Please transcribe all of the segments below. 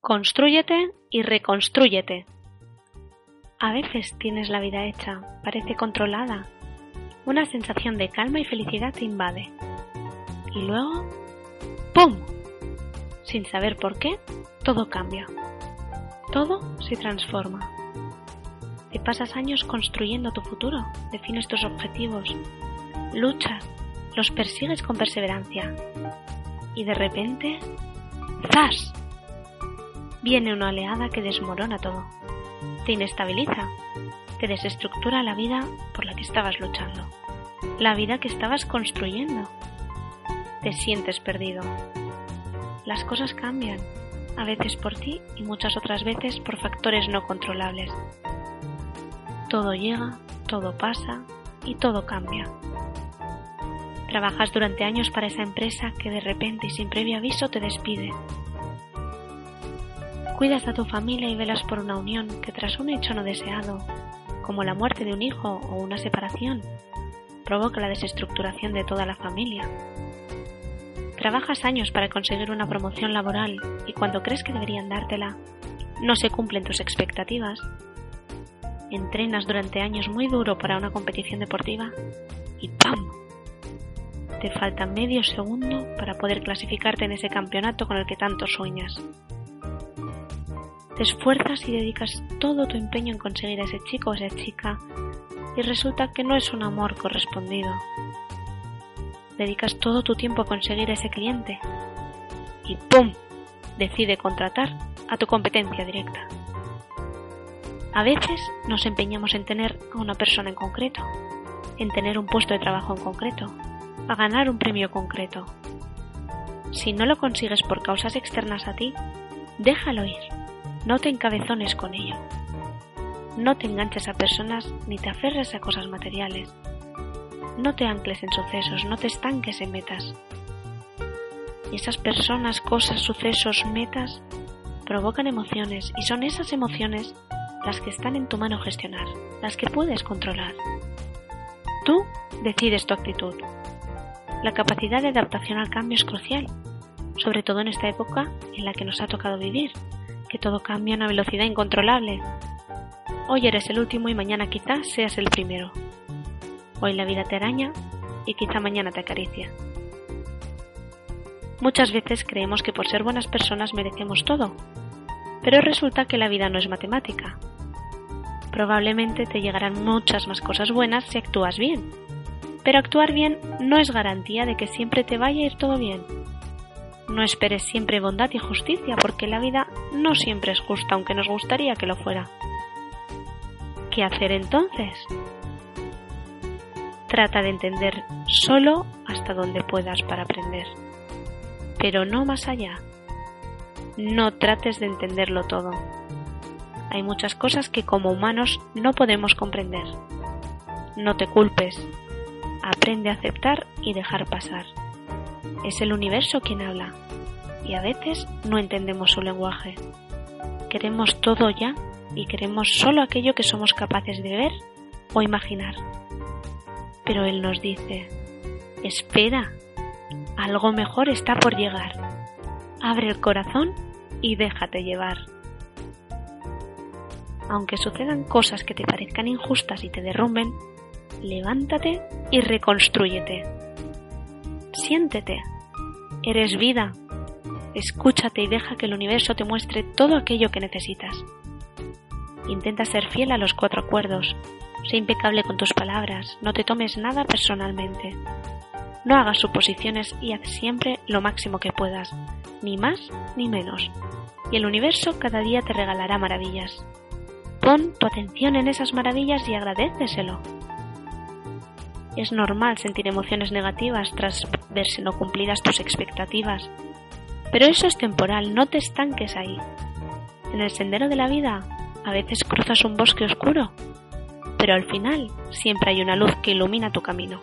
Constrúyete y reconstrúyete. A veces tienes la vida hecha, parece controlada. Una sensación de calma y felicidad te invade. Y luego, ¡pum! Sin saber por qué, todo cambia. Todo se transforma. Te pasas años construyendo tu futuro, defines tus objetivos, luchas, los persigues con perseverancia. Y de repente, ¡zas! Viene una oleada que desmorona todo, te inestabiliza, te desestructura la vida por la que estabas luchando, la vida que estabas construyendo. Te sientes perdido. Las cosas cambian, a veces por ti y muchas otras veces por factores no controlables. Todo llega, todo pasa y todo cambia. Trabajas durante años para esa empresa que de repente y sin previo aviso te despide Cuidas a tu familia y velas por una unión que tras un hecho no deseado, como la muerte de un hijo o una separación, provoca la desestructuración de toda la familia. Trabajas años para conseguir una promoción laboral y cuando crees que deberían dártela, no se cumplen tus expectativas. Entrenas durante años muy duro para una competición deportiva y ¡pam! Te falta medio segundo para poder clasificarte en ese campeonato con el que tanto sueñas. Te esfuerzas y dedicas todo tu empeño en conseguir a ese chico o esa chica y resulta que no es un amor correspondido. Dedicas todo tu tiempo a conseguir a ese cliente y ¡pum! decide contratar a tu competencia directa. A veces nos empeñamos en tener a una persona en concreto, en tener un puesto de trabajo en concreto, a ganar un premio concreto. Si no lo consigues por causas externas a ti, déjalo ir no te encabezones con ello. No te enganches a personas ni te aferres a cosas materiales. No te ancles en sucesos, no te estanques en metas. Y esas personas, cosas, sucesos, metas provocan emociones y son esas emociones las que están en tu mano gestionar, las que puedes controlar. Tú decides tu actitud. La capacidad de adaptación al cambio es crucial, sobre todo en esta época en la que nos ha tocado vivir, que todo cambia a una velocidad incontrolable. Hoy eres el último y mañana quizás seas el primero. Hoy la vida te araña y quizá mañana te acaricia. Muchas veces creemos que por ser buenas personas merecemos todo, pero resulta que la vida no es matemática. Probablemente te llegarán muchas más cosas buenas si actúas bien, pero actuar bien no es garantía de que siempre te vaya a ir todo bien. No esperes siempre bondad y justicia, porque la vida no siempre es justa, aunque nos gustaría que lo fuera. ¿Qué hacer entonces? Trata de entender solo hasta donde puedas para aprender, pero no más allá. No trates de entenderlo todo. Hay muchas cosas que como humanos no podemos comprender. No te culpes. Aprende a aceptar y dejar pasar. Es el universo quien habla y a veces no entendemos su lenguaje. Queremos todo ya y queremos solo aquello que somos capaces de ver o imaginar. Pero Él nos dice, espera, algo mejor está por llegar. Abre el corazón y déjate llevar. Aunque sucedan cosas que te parezcan injustas y te derrumben, levántate y reconstrúyete siéntete. Eres vida. Escúchate y deja que el universo te muestre todo aquello que necesitas. Intenta ser fiel a los cuatro acuerdos. Sé impecable con tus palabras. No te tomes nada personalmente. No hagas suposiciones y haz siempre lo máximo que puedas, ni más ni menos. Y el universo cada día te regalará maravillas. Pon tu atención en esas maravillas y agradeceselo. Es normal sentir emociones negativas tras verse no cumplidas tus expectativas. Pero eso es temporal, no te estanques ahí. En el sendero de la vida a veces cruzas un bosque oscuro, pero al final siempre hay una luz que ilumina tu camino.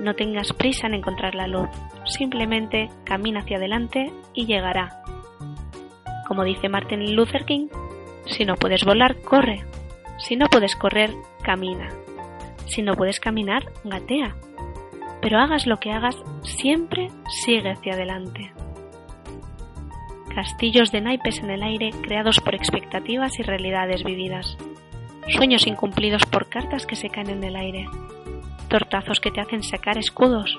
No tengas prisa en encontrar la luz, simplemente camina hacia adelante y llegará. Como dice Martin Luther King, si no puedes volar, corre. Si no puedes correr, camina. Si no puedes caminar, gatea. Pero hagas lo que hagas, siempre sigue hacia adelante. castillos de naipes en el aire creados por expectativas y realidades vividas, sueños incumplidos por cartas que se caen en el aire, tortazos que te hacen sacar escudos,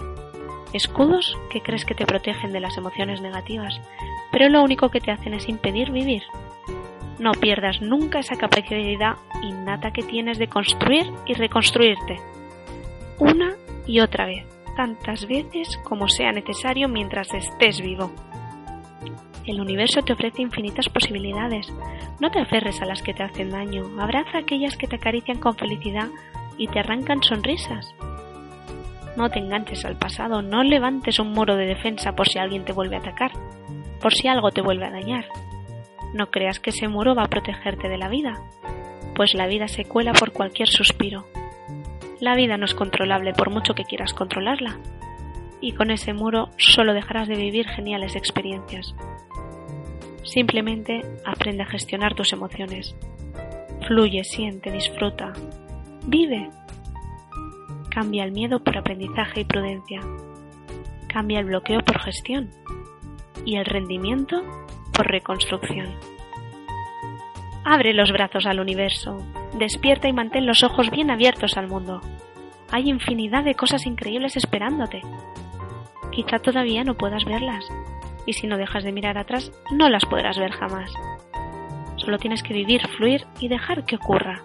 escudos que crees que te protegen de las emociones negativas, pero lo único que te hacen es impedir vivir. No pierdas nunca esa capacidad innata que tienes de construir y reconstruirte, una y otra vez, tantas veces como sea necesario mientras estés vivo. El universo te ofrece infinitas posibilidades. No te aferres a las que te hacen daño. Abraza aquellas que te acarician con felicidad y te arrancan sonrisas. No te enganches al pasado, no levantes un muro de defensa por si alguien te vuelve a atacar, por si algo te vuelve a dañar. No creas que ese muro va a protegerte de la vida, pues la vida se cuela por cualquier suspiro. La vida no es controlable por mucho que quieras controlarla, y con ese muro solo dejarás de vivir geniales experiencias. Simplemente aprende a gestionar tus emociones. Fluye, siente, disfruta. Vive. Cambia el miedo por aprendizaje y prudencia. Cambia el bloqueo por gestión. Y el rendimiento reconstrucción. Abre los brazos al universo. Despierta y mantén los ojos bien abiertos al mundo. Hay infinidad de cosas increíbles esperándote. Quizá todavía no puedas verlas, y si no dejas de mirar atrás, no las podrás ver jamás. Solo tienes que vivir, fluir y dejar que ocurra.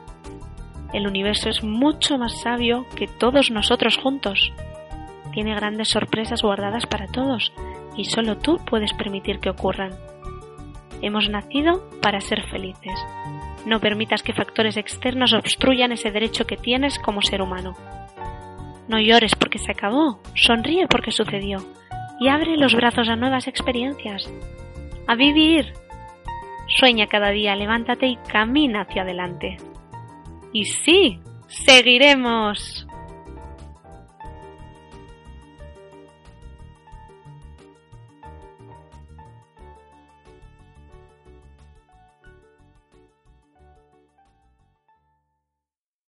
El universo es mucho más sabio que todos nosotros juntos. Tiene grandes sorpresas guardadas para todos y solo tú puedes permitir que ocurran. Hemos nacido para ser felices. No permitas que factores externos obstruyan ese derecho que tienes como ser humano. No llores porque se acabó, sonríe porque sucedió y abre los brazos a nuevas experiencias. ¡A vivir! Sueña cada día, levántate y camina hacia adelante. Y sí, seguiremos.